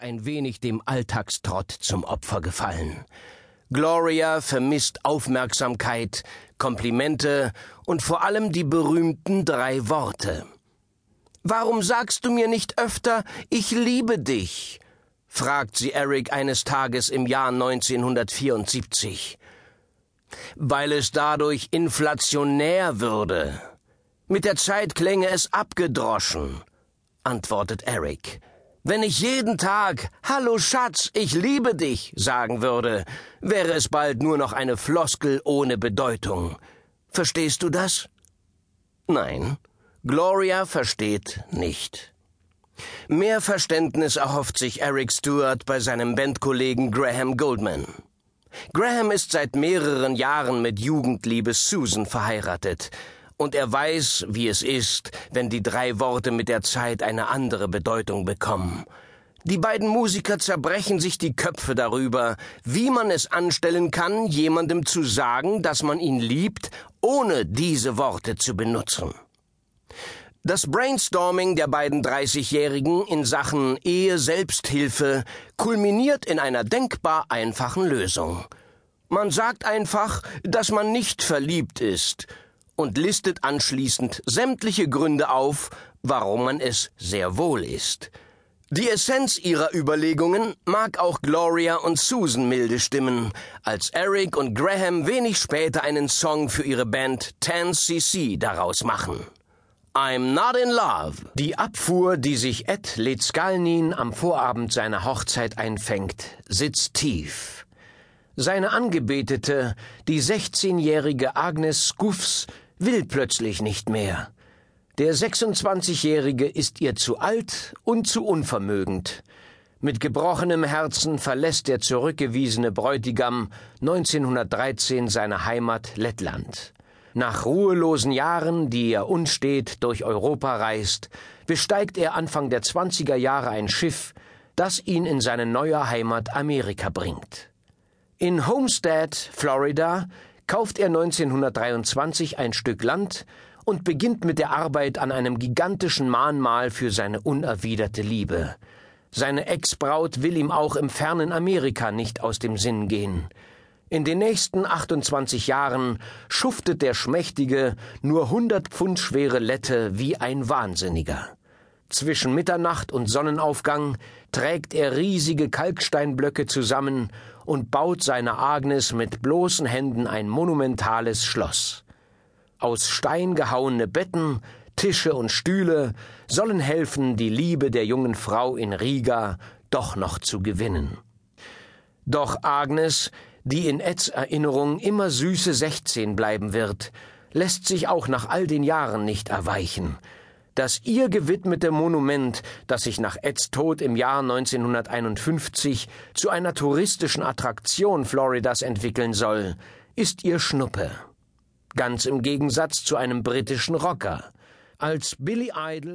ein wenig dem Alltagstrott zum Opfer gefallen. Gloria vermisst Aufmerksamkeit, Komplimente und vor allem die berühmten drei Worte. Warum sagst du mir nicht öfter, ich liebe dich? fragt sie Eric eines Tages im Jahr 1974. Weil es dadurch inflationär würde. Mit der Zeit klänge es abgedroschen, antwortet Eric. Wenn ich jeden Tag Hallo Schatz, ich liebe dich sagen würde, wäre es bald nur noch eine Floskel ohne Bedeutung. Verstehst du das? Nein, Gloria versteht nicht. Mehr Verständnis erhofft sich Eric Stewart bei seinem Bandkollegen Graham Goldman. Graham ist seit mehreren Jahren mit Jugendliebe Susan verheiratet, und er weiß, wie es ist, wenn die drei Worte mit der Zeit eine andere Bedeutung bekommen. Die beiden Musiker zerbrechen sich die Köpfe darüber, wie man es anstellen kann, jemandem zu sagen, dass man ihn liebt, ohne diese Worte zu benutzen. Das Brainstorming der beiden 30-Jährigen in Sachen Ehe Selbsthilfe kulminiert in einer denkbar einfachen Lösung. Man sagt einfach, dass man nicht verliebt ist und listet anschließend sämtliche Gründe auf, warum man es sehr wohl ist. Die Essenz ihrer Überlegungen mag auch Gloria und Susan milde stimmen, als Eric und Graham wenig später einen Song für ihre Band 10cc daraus machen. I'm not in love. Die Abfuhr, die sich Ed Letzkalnin am Vorabend seiner Hochzeit einfängt, sitzt tief. Seine Angebetete, die 16-jährige Agnes Scuffs, will plötzlich nicht mehr. Der 26-Jährige ist ihr zu alt und zu unvermögend. Mit gebrochenem Herzen verlässt der zurückgewiesene Bräutigam 1913 seine Heimat Lettland. Nach ruhelosen Jahren, die er unstet durch Europa reist, besteigt er Anfang der 20er Jahre ein Schiff, das ihn in seine neue Heimat Amerika bringt. In Homestead, Florida, kauft er 1923 ein Stück Land und beginnt mit der Arbeit an einem gigantischen Mahnmal für seine unerwiderte Liebe. Seine Ex-Braut will ihm auch im fernen Amerika nicht aus dem Sinn gehen. In den nächsten 28 Jahren schuftet der schmächtige, nur 100 Pfund schwere Lette wie ein Wahnsinniger. Zwischen Mitternacht und Sonnenaufgang trägt er riesige Kalksteinblöcke zusammen und baut seiner Agnes mit bloßen Händen ein monumentales Schloss. Aus Stein gehauene Betten, Tische und Stühle sollen helfen, die Liebe der jungen Frau in Riga doch noch zu gewinnen. Doch Agnes, die in Eds Erinnerung immer süße sechzehn bleiben wird, lässt sich auch nach all den Jahren nicht erweichen. Das ihr gewidmete Monument, das sich nach Eds Tod im Jahr 1951 zu einer touristischen Attraktion Floridas entwickeln soll, ist ihr Schnuppe. Ganz im Gegensatz zu einem britischen Rocker. Als Billy Idol